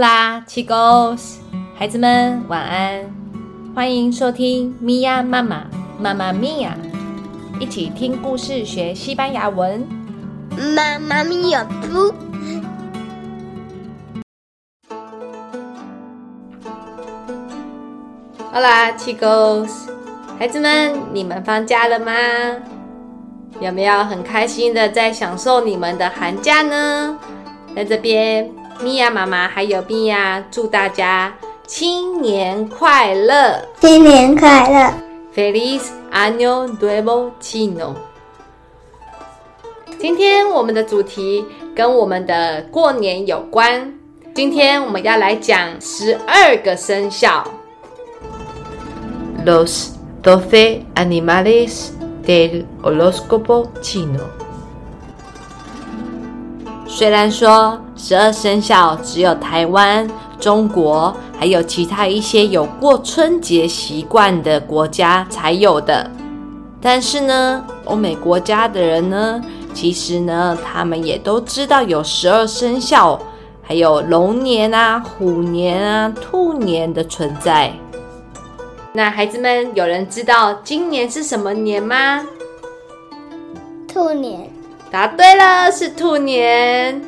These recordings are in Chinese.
Hola, chicos，孩子们晚安，欢迎收听咪呀妈妈妈妈咪呀，一起听故事学西班牙文。妈妈咪呀不，Hola, chicos，孩子们，你们放假了吗？有没有很开心的在享受你们的寒假呢？在这边。米娅妈妈还有米娅，祝大家新年快乐！新年快乐！Feliz Año Nuevo Chino！今天我们的主题跟我们的过年有关。今天我们要来讲十二个生肖：Los doce animales del horóscopo chino。虽然说十二生肖只有台湾、中国，还有其他一些有过春节习惯的国家才有的，但是呢，欧美国家的人呢，其实呢，他们也都知道有十二生肖，还有龙年啊、虎年啊、兔年的存在。那孩子们，有人知道今年是什么年吗？兔年。答对了，是兔年。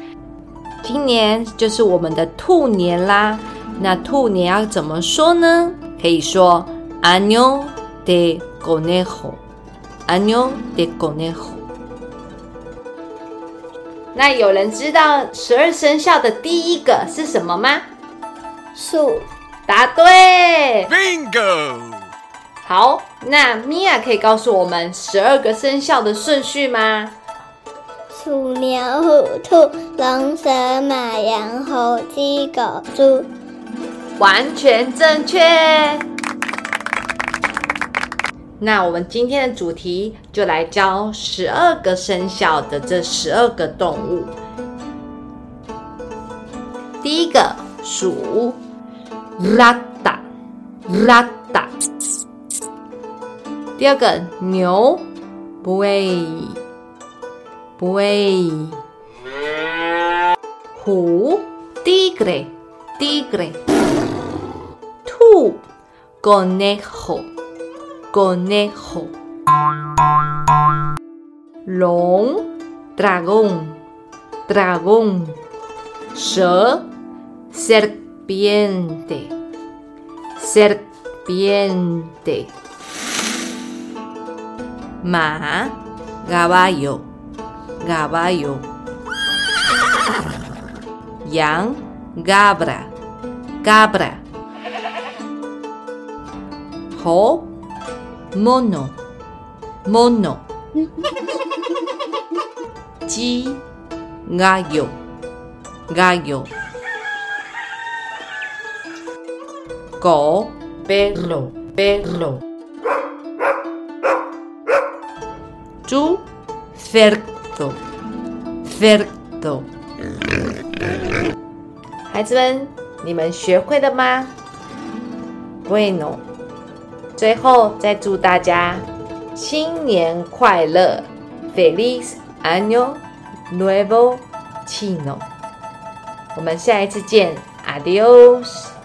今年就是我们的兔年啦。那兔年要怎么说呢？可以说 Año de Conejo，Año de Conejo。那有人知道十二生肖的第一个是什么吗？鼠。答对，Bingo。好，那米娅可以告诉我们十二个生肖的顺序吗？鼠、牛、虎、兔、龙、蛇、马、羊、猴、鸡、狗、猪，完全正确。那我们今天的主题就来教十二个生肖的这十二个动物。第一个鼠，拉达拉达。第二个牛，，boy。Buey. Hu, tigre, tigre. Tu, conejo, conejo. Long, dragón, dragón. She, serpiente, serpiente. Ma, caballo caballo. Yang, cabra, cabra. Ho, mono, mono. Chi, gallo, gallo. Go, perro, perro. Chu, cerco. Ferto，孩子们，你们学会了吗？Bueno，最后再祝大家新年快乐，Feliz Año Nuevo Chino。我们下一次见，Adios。